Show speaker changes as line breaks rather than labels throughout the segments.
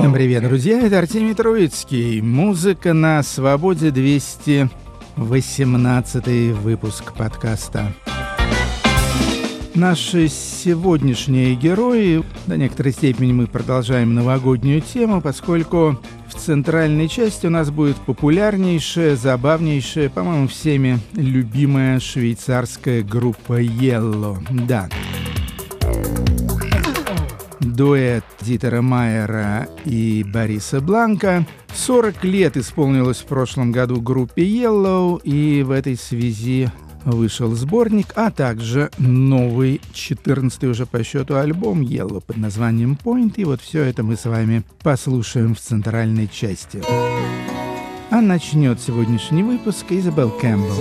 Всем привет, друзья, это Артемий Троицкий. Музыка на свободе 218 выпуск подкаста. Наши сегодняшние герои, до некоторой степени мы продолжаем новогоднюю тему, поскольку в центральной части у нас будет популярнейшая, забавнейшая, по-моему, всеми любимая швейцарская группа Yellow. Да, дуэт Дитера Майера и Бориса Бланка. 40 лет исполнилось в прошлом году группе Yellow, и в этой связи вышел сборник, а также новый 14 уже по счету альбом Yellow под названием Point. И вот все это мы с вами послушаем в центральной части. А начнет сегодняшний выпуск Изабел Кэмпбелл.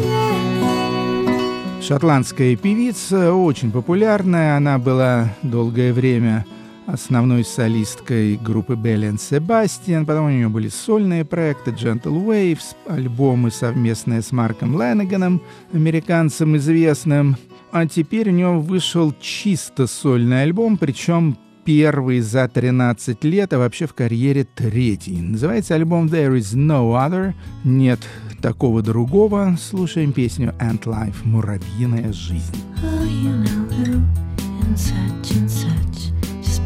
Шотландская певица, очень популярная, она была долгое время основной солисткой группы Белли Себастьян. Потом у нее были сольные проекты Gentle Waves, альбомы совместные с Марком Ленниганом, американцем известным. А теперь у нее вышел чисто сольный альбом, причем первый за 13 лет, а вообще в карьере третий. Называется альбом There is no other, нет такого другого. Слушаем песню Ant Life «Муравьиная жизнь». Oh, you know who, and such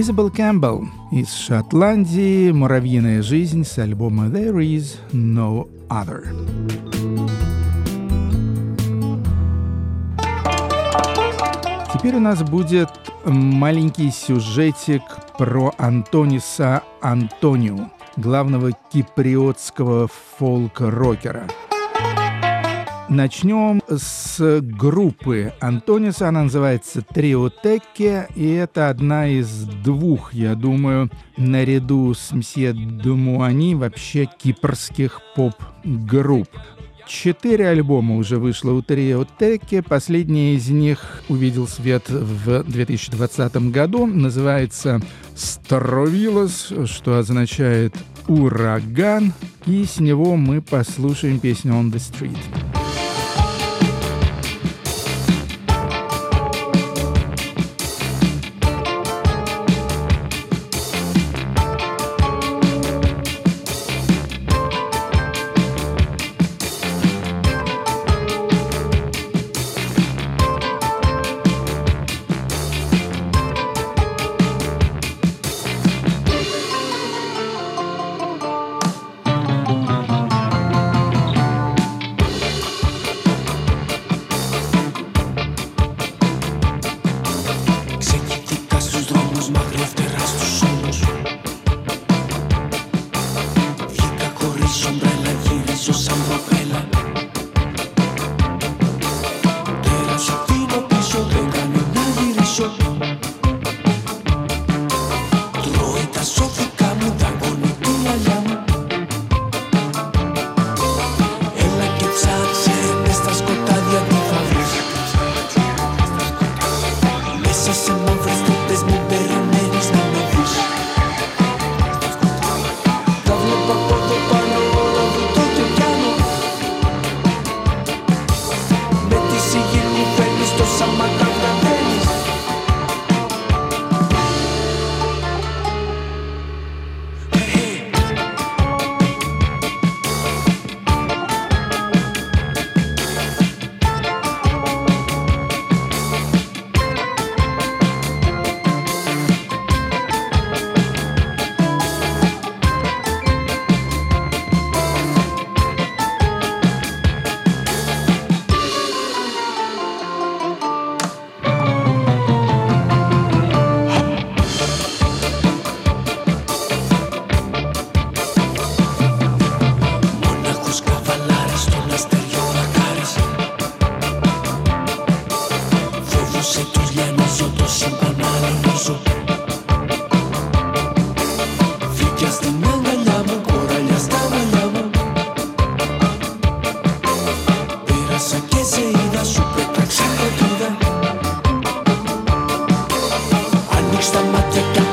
Изабел Кэмпбелл из Шотландии «Муравьиная жизнь» с альбома «There is no other». Теперь у нас будет маленький сюжетик про Антониса Антониу, главного киприотского фолк-рокера. Начнем с группы Антониса. Она называется Триотекке, и это одна из двух, я думаю, наряду с Мсье Думуани вообще кипрских поп-групп. Четыре альбома уже вышло у Триотеки. Последний из них увидел свет в 2020 году. Называется «Старовилос», что означает «ураган». И с него мы послушаем песню «On the Street». Take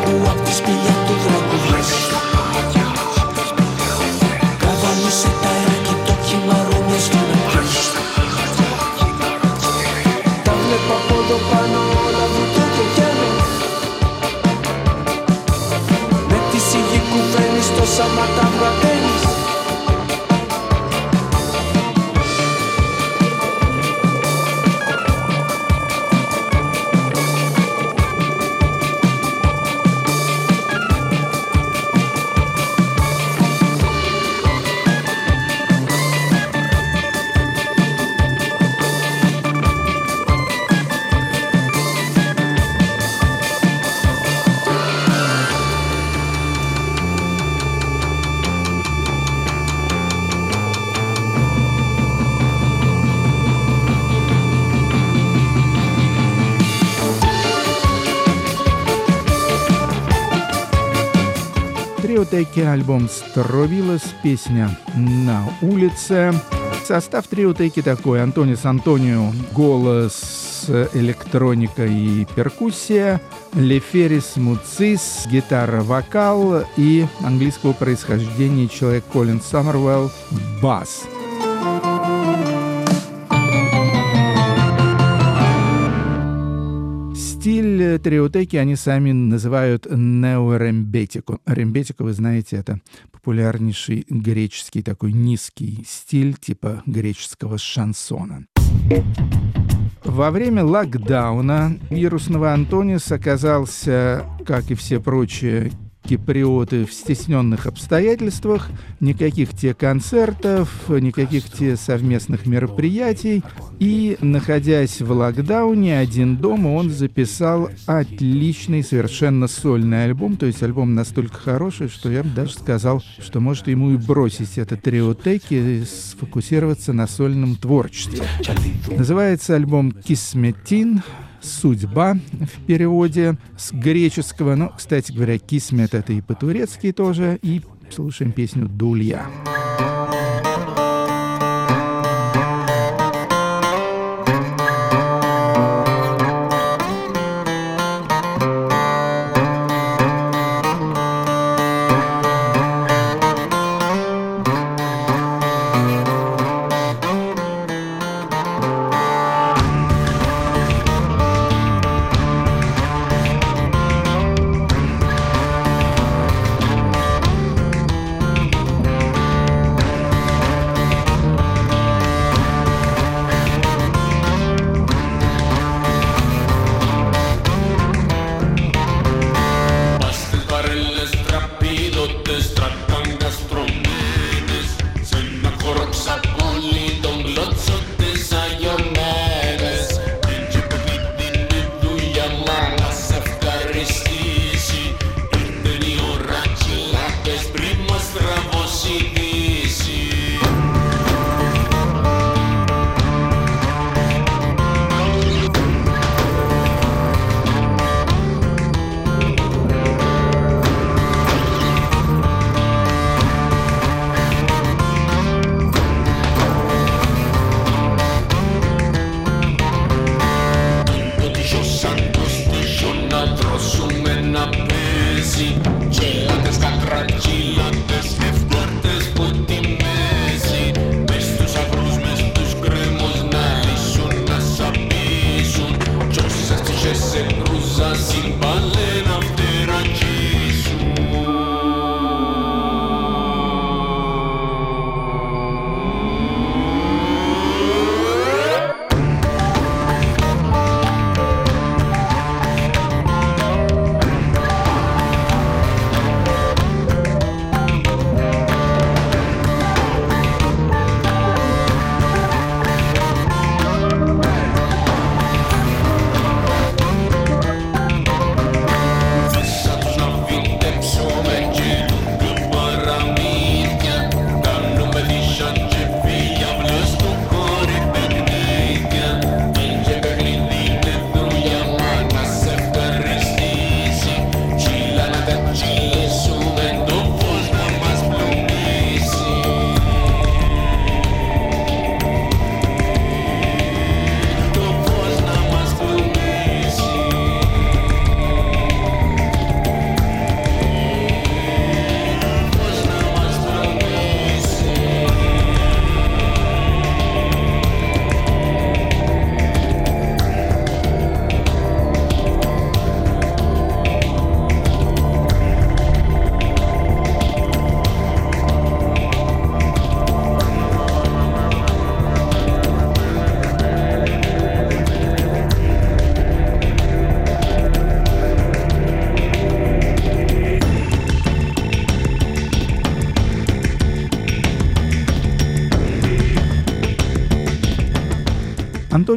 Триотеки, альбом «Стровилос», песня «На улице». Состав триотеки такой. Антонис Антонио, голос, электроника и перкуссия. Леферис Муцис, гитара, вокал и английского происхождения человек Колин Саммервелл, бас. Стиль триотеки они сами называют неорембетику. Рембетику, вы знаете, это популярнейший греческий такой низкий стиль типа греческого шансона. Во время локдауна вирусного Антонис оказался, как и все прочие киприоты в стесненных обстоятельствах, никаких те концертов, никаких те совместных мероприятий. И, находясь в локдауне, один дома, он записал отличный, совершенно сольный альбом. То есть альбом настолько хороший, что я бы даже сказал, что может ему и бросить этот триотеки и сфокусироваться на сольном творчестве. Называется альбом «Кисметин», судьба в переводе с греческого. Но, кстати говоря, кисмет это и по-турецки тоже. И слушаем песню «Дулья».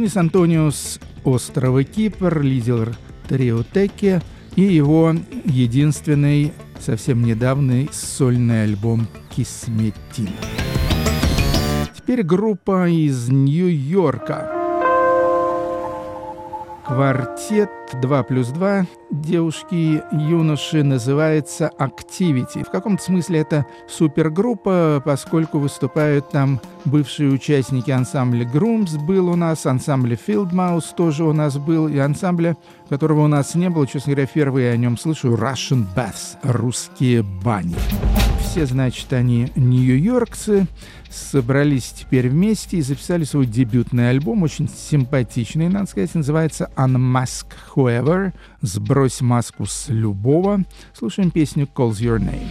Антонис Антониус острова Кипр, лидер Триотеки и его единственный совсем недавний сольный альбом «Кисметин». Теперь группа из Нью-Йорка. Квартет 2 плюс 2 девушки юноши называется Activity. В каком-то смысле это супергруппа, поскольку выступают там бывшие участники ансамбля Grooms был у нас, ансамбля Mouse тоже у нас был, и ансамбля, которого у нас не было, честно говоря, впервые о нем слышу, Russian Baths, русские бани. Все, значит, они нью-йоркцы, собрались теперь вместе и записали свой дебютный альбом, очень симпатичный, надо сказать, называется Unmask Whoever, «Сбрось маску с любого». Слушаем песню Calls Your Name.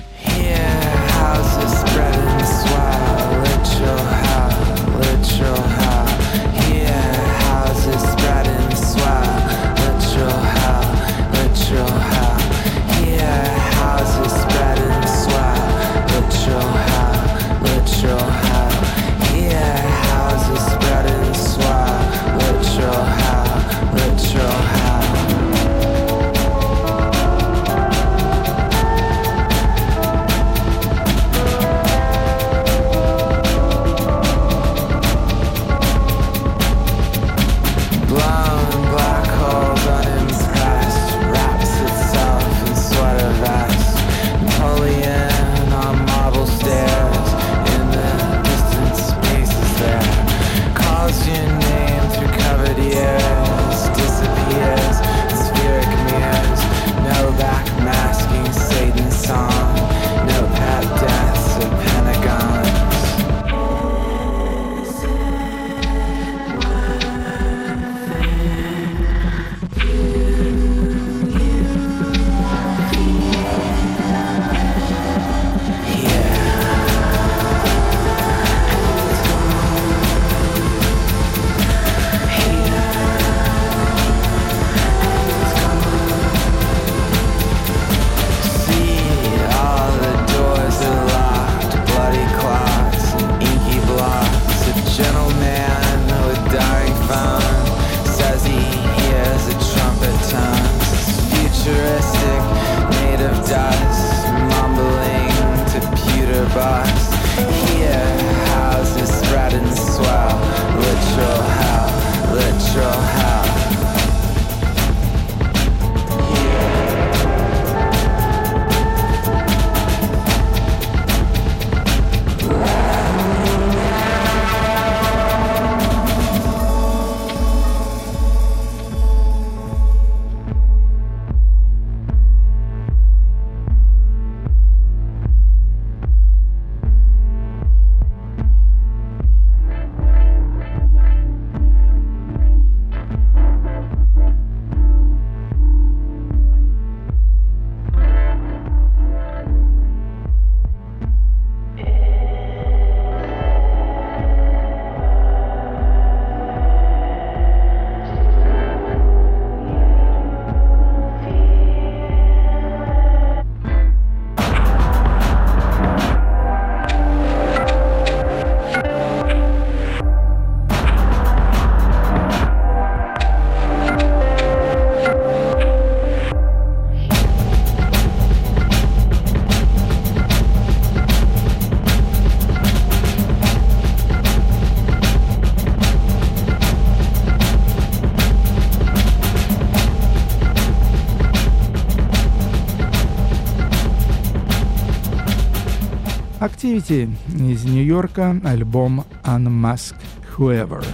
Activity из Нью-Йорка, альбом Unmask Whoever.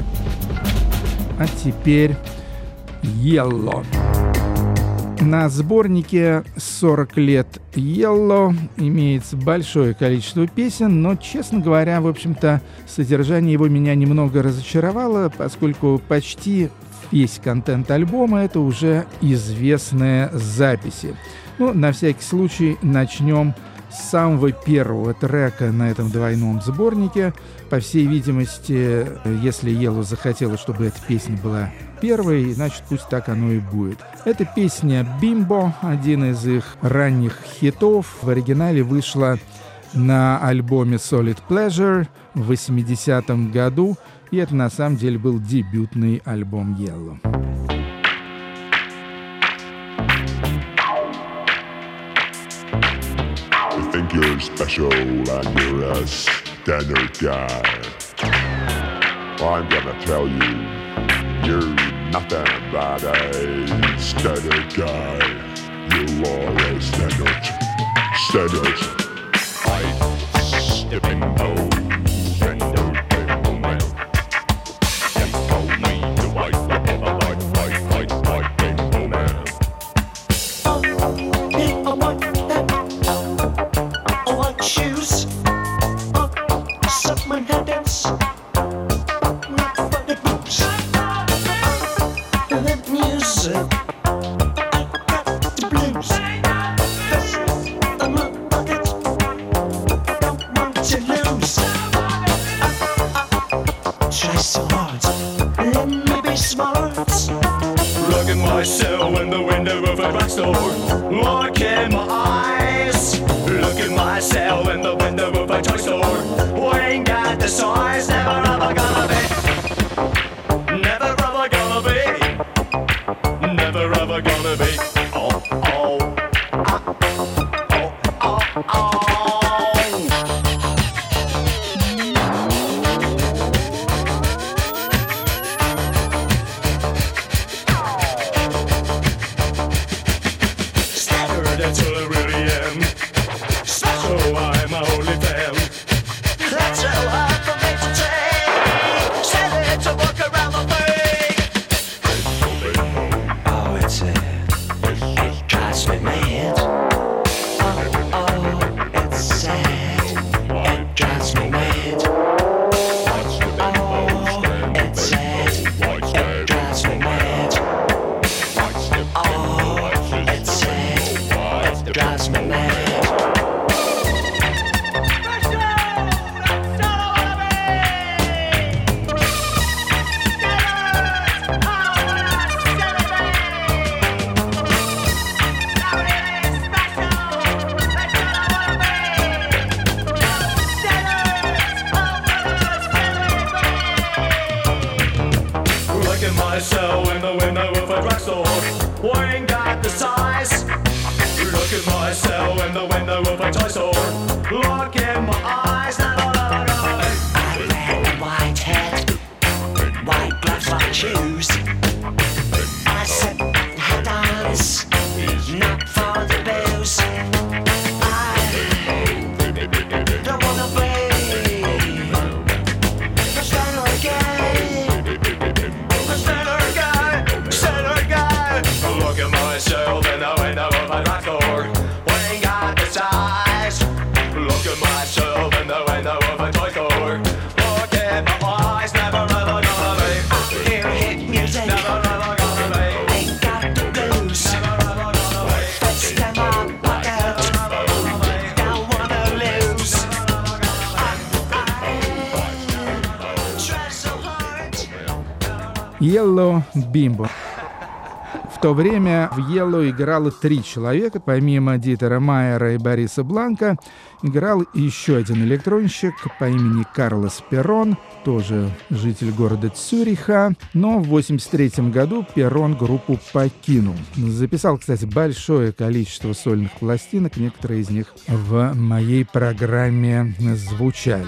А теперь Yellow. На сборнике 40 лет Yellow имеется большое количество песен, но, честно говоря, в общем-то, содержание его меня немного разочаровало, поскольку почти весь контент альбома — это уже известные записи. Ну, на всякий случай начнем с с самого первого трека на этом двойном сборнике. По всей видимости, если Елу захотела, чтобы эта песня была первой, значит, пусть так оно и будет. Эта песня «Бимбо», один из их ранних хитов. В оригинале вышла на альбоме Solid Pleasure в 80-м году, и это на самом деле был дебютный альбом Yellow.
You're special and you're a standard guy. I'm gonna tell you, you're nothing but a standard guy. You are a standard, standard.
I'm stepping out.
Yellow Bimbo. В то время в Yellow играло три человека, помимо Дитера Майера и Бориса Бланка, играл еще один электронщик по имени Карлос Перрон, тоже житель города Цюриха, но в 1983 году Перрон группу покинул. Записал, кстати, большое количество сольных пластинок, некоторые из них в моей программе звучали.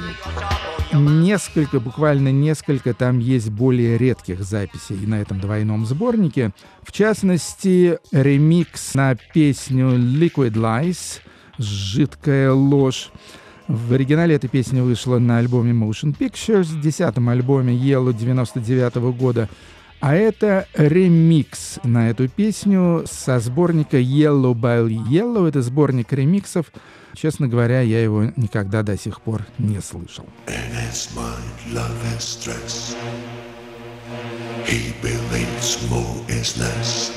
Несколько, буквально несколько, там есть более редких записей на этом двойном сборнике. В частности, ремикс на песню Liquid Lies — жидкая ложь. В оригинале эта песня вышла на альбоме Motion Pictures, десятом альбоме Yellow 99 -го года. А это ремикс на эту песню со сборника Yellow by Yellow. Это сборник ремиксов. Честно говоря, я его никогда до сих пор не слышал.
He believes more is less.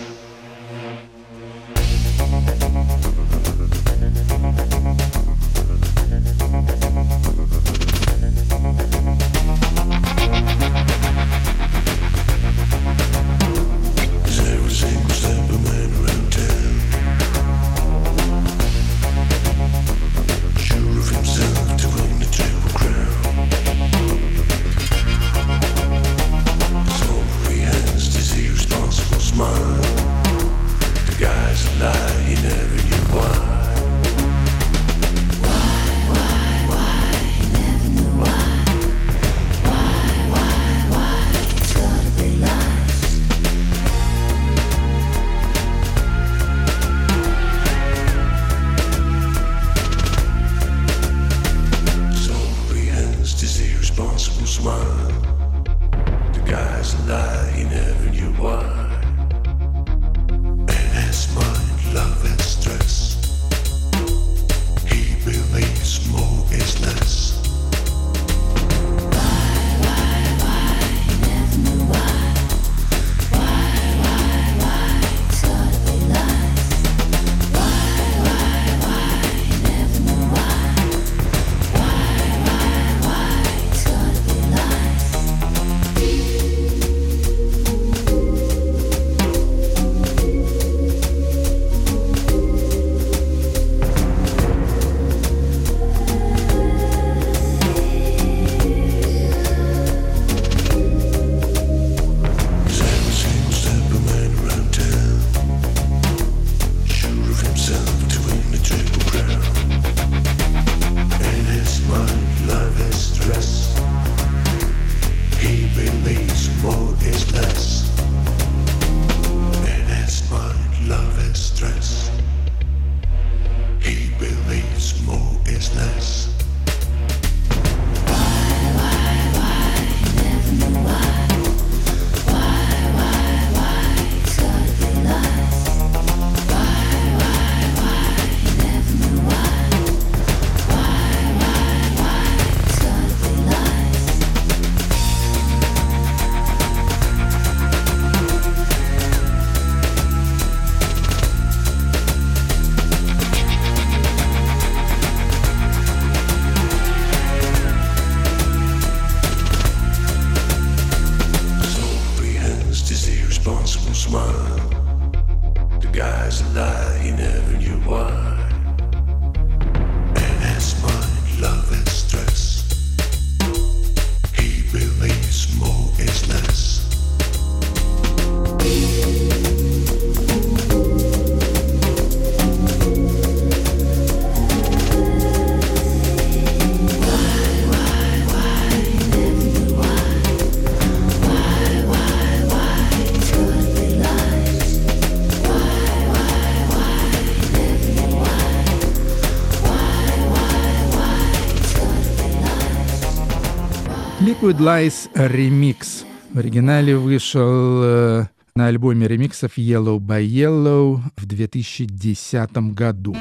Liquid Lies Remix. В оригинале вышел э, на альбоме ремиксов Yellow by Yellow в 2010 году.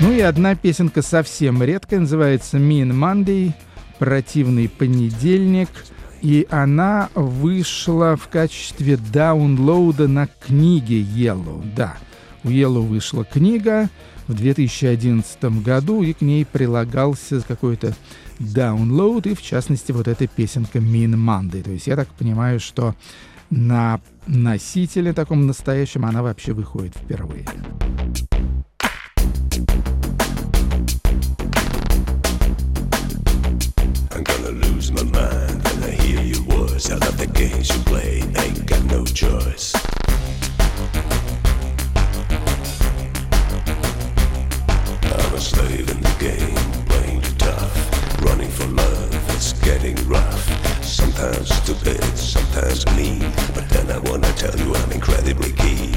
Ну и одна песенка совсем редкая, называется Mean Monday, противный понедельник, и она вышла в качестве даунлоуда на книге Yellow. Да, у Yellow вышла книга в 2011 году, и к ней прилагался какой-то даунлоуд, и в частности вот эта песенка Mean Monday. То есть я так понимаю, что на носителе таком настоящем она вообще выходит впервые.
Lose my mind when I hear your words. I love the games you play, ain't got no choice. Rough. Sometimes stupid, sometimes mean, but then I wanna tell you I'm incredibly keen.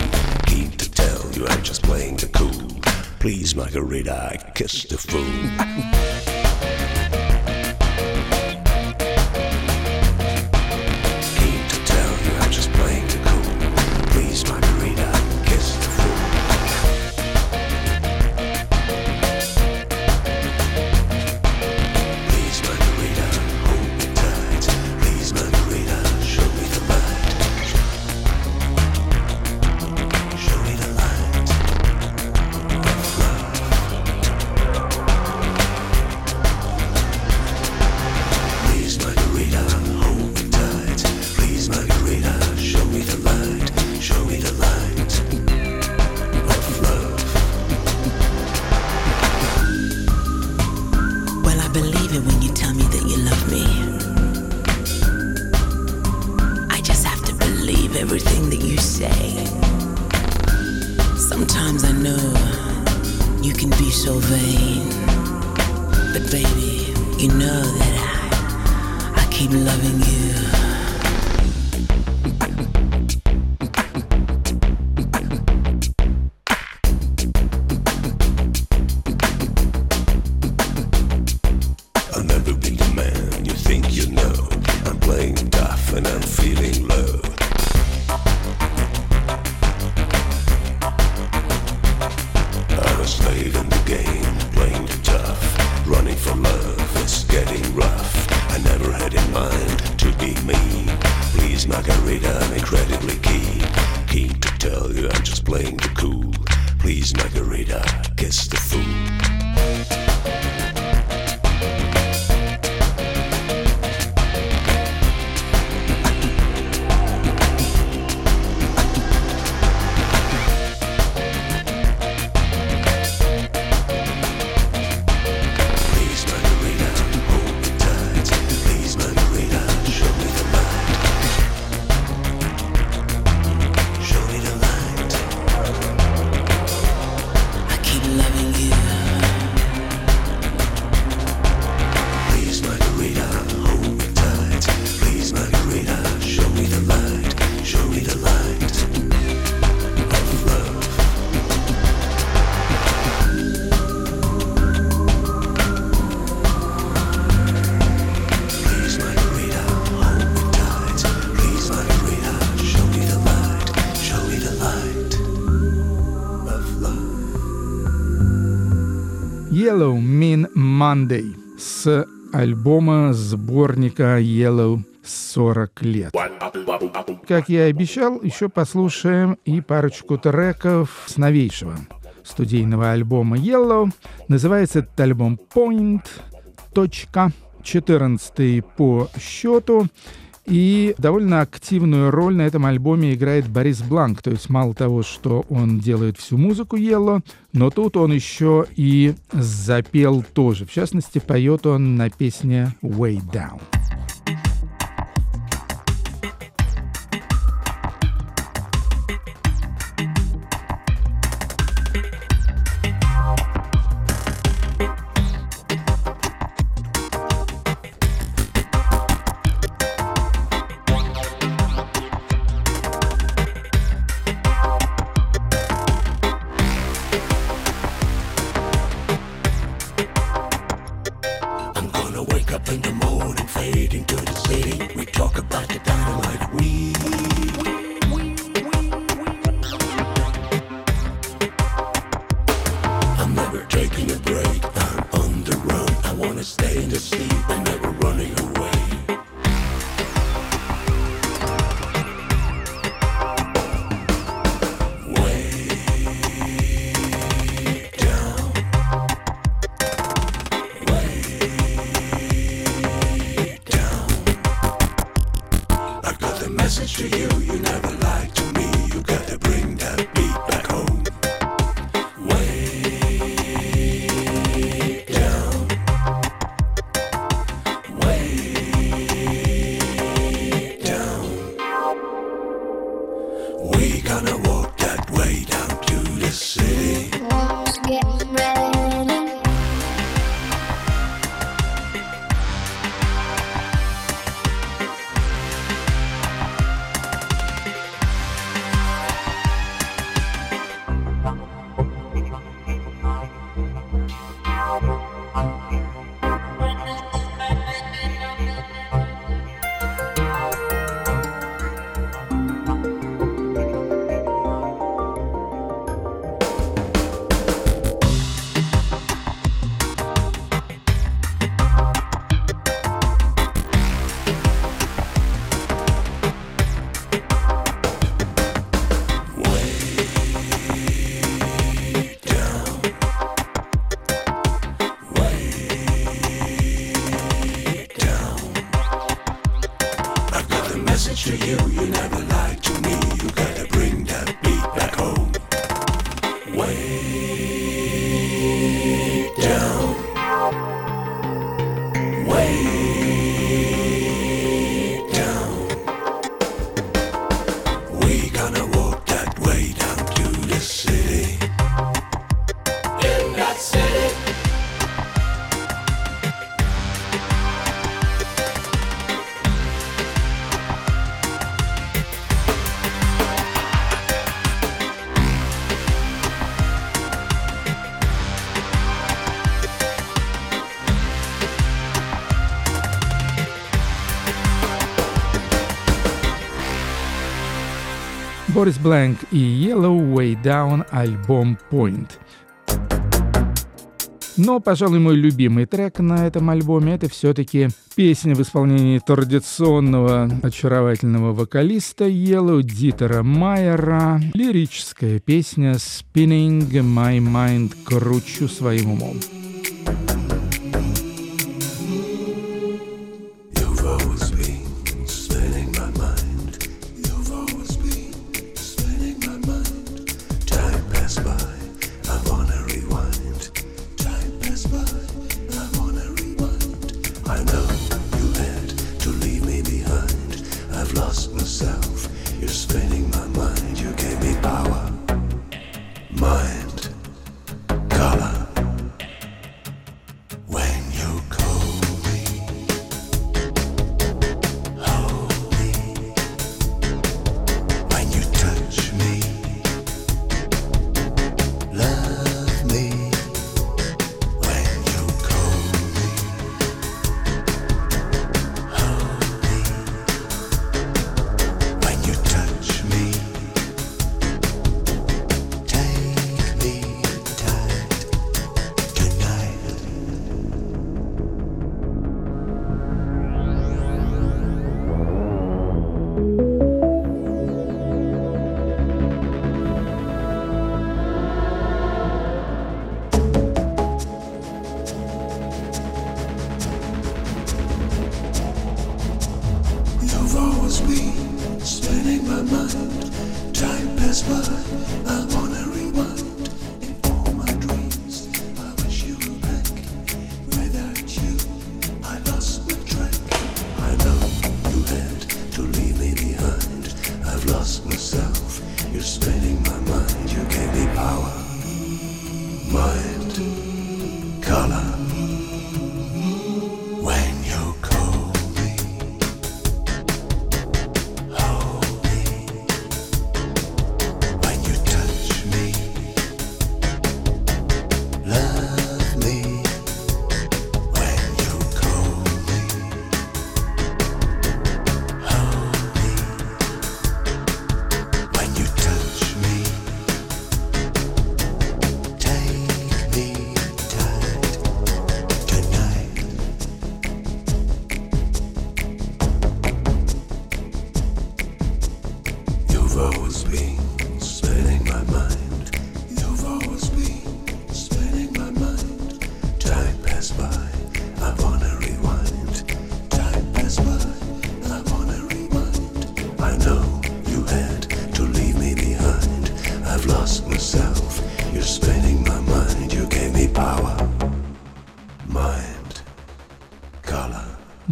Keen to tell you I'm just playing the cool. Please, Margarita, kiss the fool.
everything that you say. Sometimes I know you can be so vain. But baby, you know that I I keep loving you.
Yellow Mean Monday с альбома сборника Yellow 40 лет. Как я и обещал, еще послушаем и парочку треков с новейшего студийного альбома Yellow. Называется этот альбом Point. Точка. 14 по счету. И довольно активную роль на этом альбоме играет Борис Бланк. То есть мало того, что он делает всю музыку елло, но тут он еще и запел тоже. В частности, поет он на песне «Way Down».
Борис Бланк и Yellow Way Down альбом Point. Но, пожалуй, мой любимый трек на этом альбоме это все-таки песня в исполнении традиционного очаровательного вокалиста Yellow Дитера Майера, лирическая песня «Spinning My Mind» «Кручу своим умом».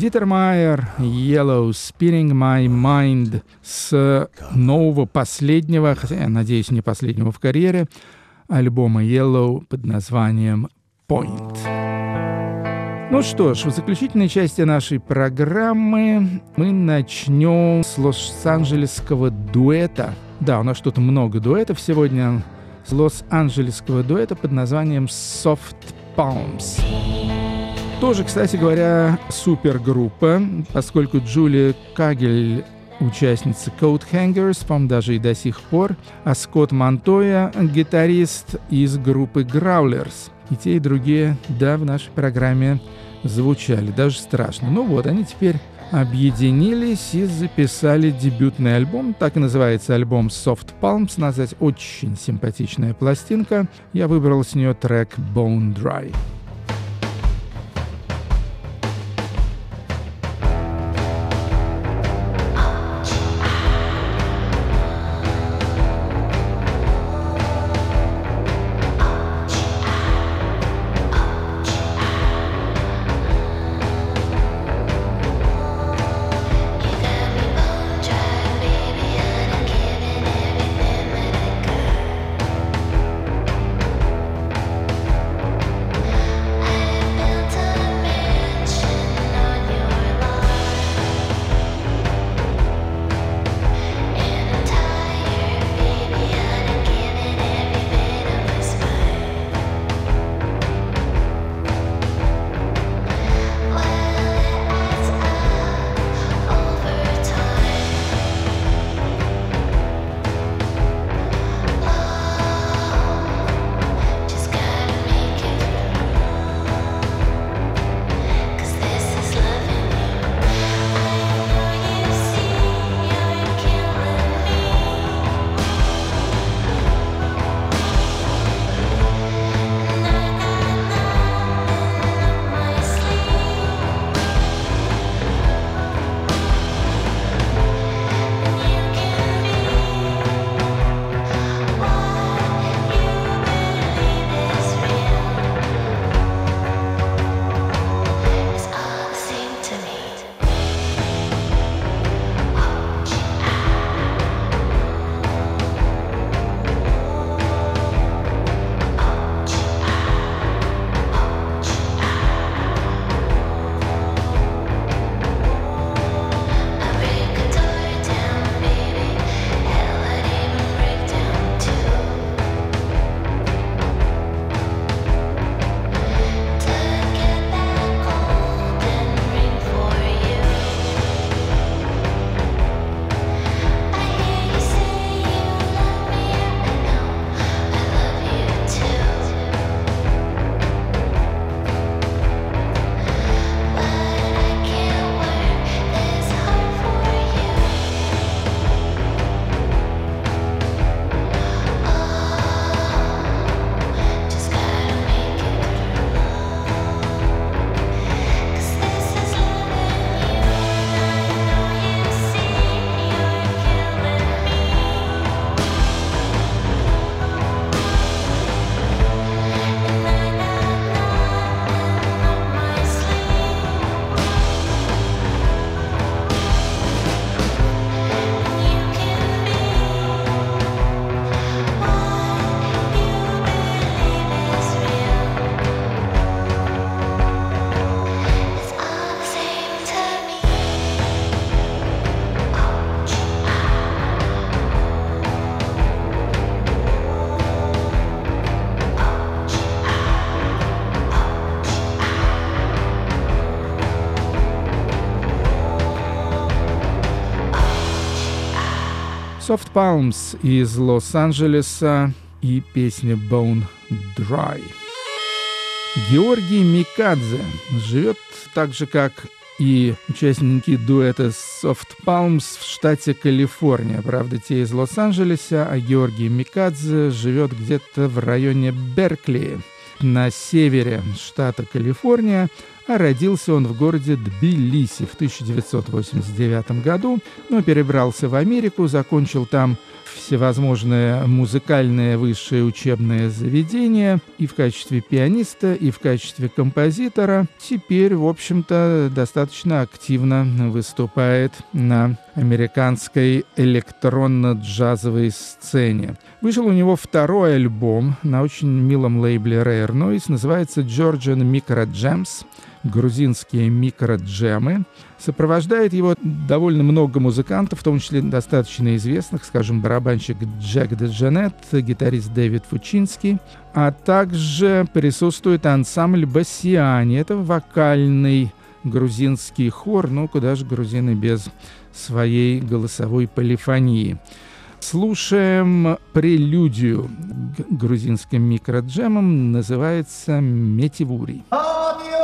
Дитер Майер, Yellow Spinning My Mind с нового последнего, хотя я надеюсь, не последнего в карьере, альбома Yellow под названием Point. Ну что ж, в заключительной части нашей программы мы начнем с лос-анджелесского дуэта. Да, у нас что-то много дуэтов сегодня. С лос-анджелесского дуэта под названием Soft Palms. Тоже, кстати говоря, супергруппа, поскольку Джулия Кагель участница Coat Hangers, по даже и до сих пор, а Скотт Монтоя — гитарист из группы Growlers. И те, и другие, да, в нашей программе звучали, даже страшно. Ну вот, они теперь объединились и записали дебютный альбом. Так и называется альбом Soft Palms. Назвать очень симпатичная пластинка. Я выбрал с нее трек Bone Dry. Soft Palms из Лос-Анджелеса и песня Bone Dry. Георгий Микадзе живет так же, как и участники дуэта Soft Palms в штате Калифорния. Правда, те из Лос-Анджелеса, а Георгий Микадзе живет где-то в районе Беркли на севере штата Калифорния, а родился он в городе Тбилиси в 1989 году, но перебрался в Америку, закончил там всевозможные музыкальные высшие учебные заведения и в качестве пианиста, и в качестве композитора. Теперь, в общем-то, достаточно активно выступает на американской электронно-джазовой сцене. Вышел у него второй альбом на очень милом лейбле Rare Noise, называется Georgian Micro Jams грузинские микроджемы. Сопровождает его довольно много музыкантов, в том числе достаточно известных, скажем, барабанщик Джек Деджанет, гитарист Дэвид Фучинский, а также присутствует ансамбль Басиани. Это вокальный грузинский хор, ну куда же грузины без своей голосовой полифонии. Слушаем прелюдию грузинским микроджемам, называется «Метивури». Георгий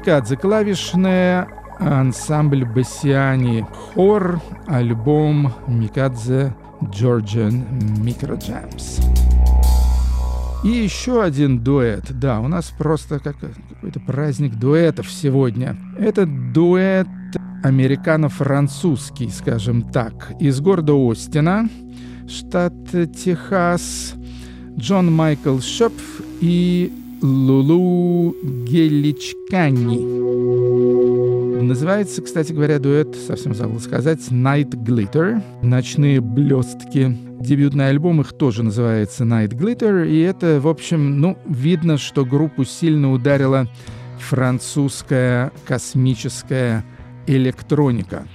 Микадзе, клавишная, ансамбль Басиани, хор, альбом Микадзе Georgian Microjams. И еще один дуэт. Да, у нас просто как, какой-то праздник дуэтов сегодня. Это дуэт американо-французский, скажем так, из города Остина, штат Техас. Джон Майкл Шопф и Лулу Геличкани. Называется, кстати говоря, дуэт, совсем забыл сказать, Night Glitter. Ночные блестки. Дебютный альбом их тоже называется Night Glitter. И это, в общем, ну, видно, что группу сильно ударила французская космическая электроника.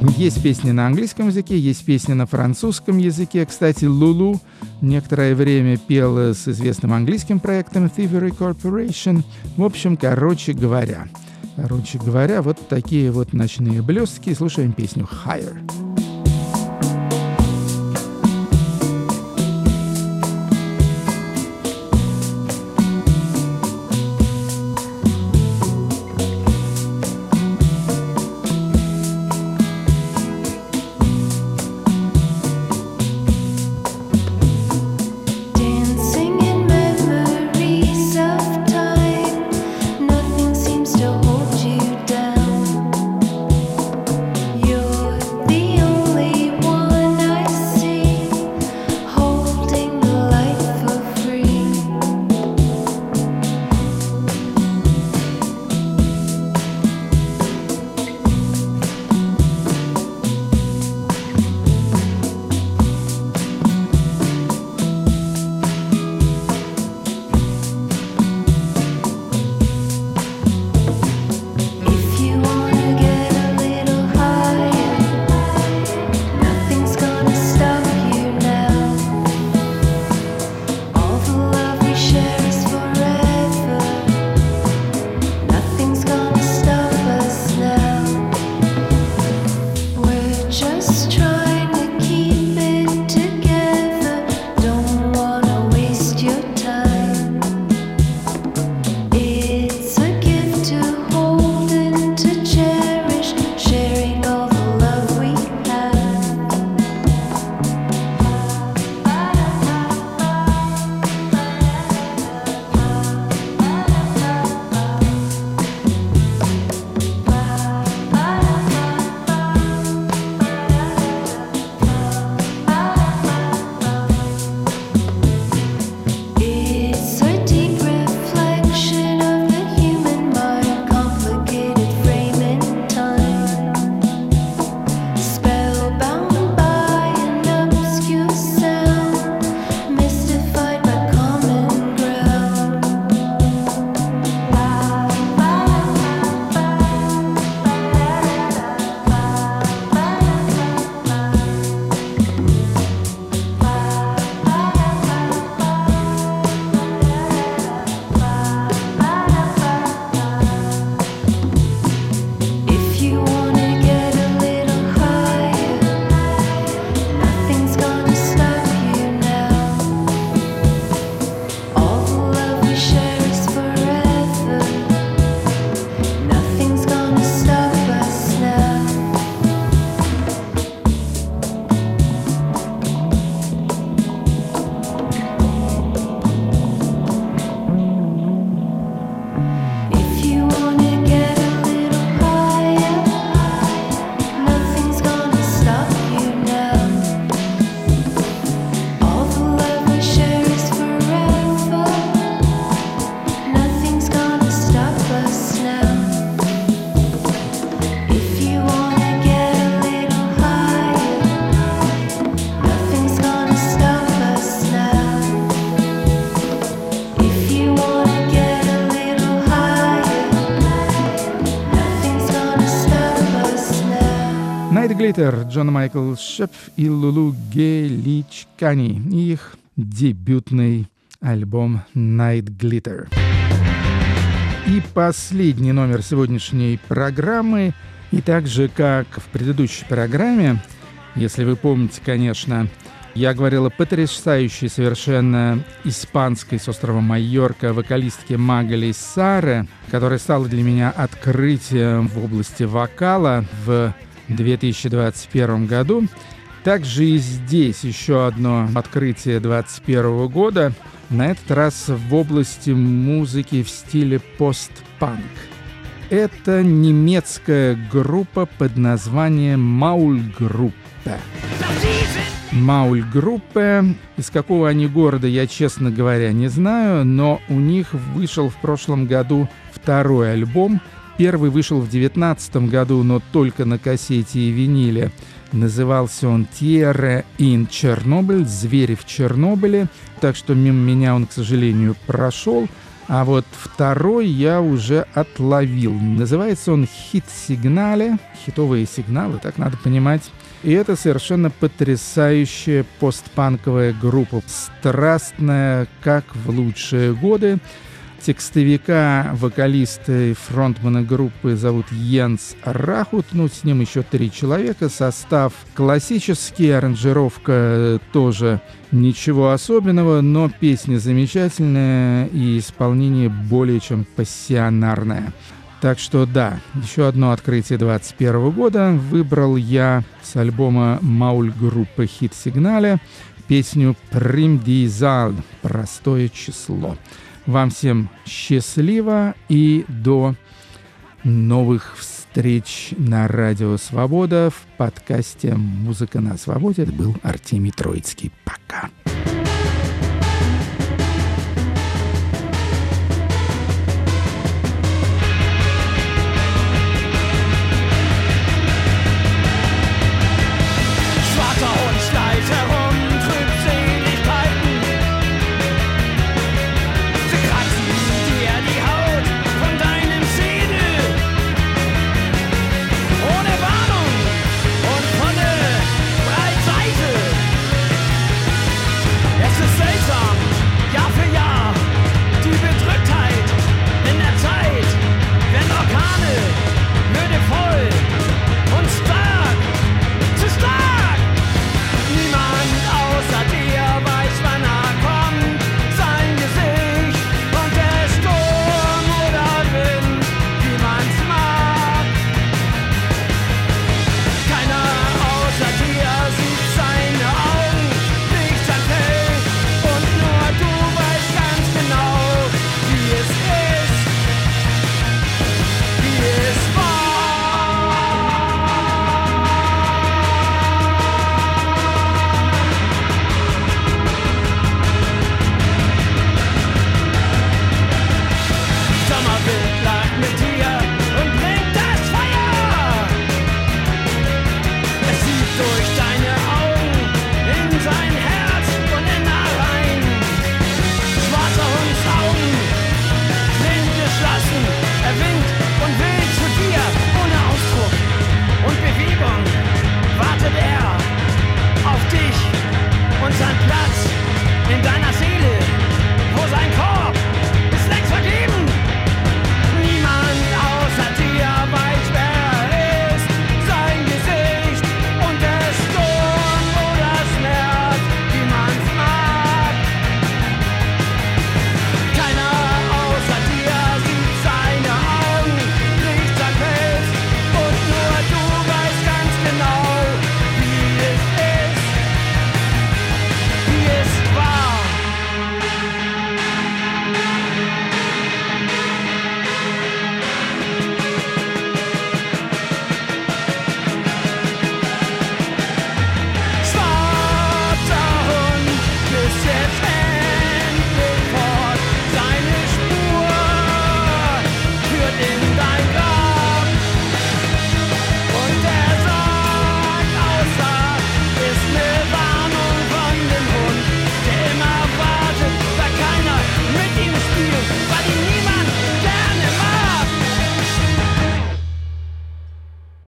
Есть песни на английском языке, есть песни на французском языке. Кстати, Лулу некоторое время пел с известным английским проектом Thievery Corporation. В общем, короче говоря, короче говоря, вот такие вот ночные блестки. Слушаем песню «Higher». Glitter, Джон Майкл Шепф и Лулу Геличкани. И их дебютный альбом Night Glitter. И последний номер сегодняшней программы. И так же, как в предыдущей программе, если вы помните, конечно, я говорил о потрясающей совершенно испанской с острова Майорка вокалистке Магали Саре, которая стала для меня открытием в области вокала в 2021 году. Также и здесь еще одно открытие 2021 года, на этот раз в области музыки в стиле постпанк. Это немецкая группа под названием Маульгруппе. Маульгруппе. Из какого они города, я, честно говоря, не знаю, но у них вышел в прошлом году второй альбом. Первый вышел в 2019 году, но только на кассете и виниле. Назывался он «Тиера ин Чернобыль», «Звери в Чернобыле», так что мимо меня он, к сожалению, прошел. А вот второй я уже отловил. Называется он «Хит-сигнале», «Хитовые сигналы», так надо понимать. И это совершенно потрясающая постпанковая группа, страстная, как в лучшие годы. Текстовика, вокалиста и фронтмена группы зовут Йенс Рахут, ну, с ним еще три человека, состав классический, аранжировка тоже ничего особенного, но песня замечательная и исполнение более чем пассионарное. Так что да, еще одно открытие 2021 года. Выбрал я с альбома Мауль группы «Хит Сигнале» песню «Прим Дизал» – «Простое число». Вам всем счастливо и до новых встреч на Радио Свобода в подкасте «Музыка на свободе». Это был Артемий Троицкий. Пока.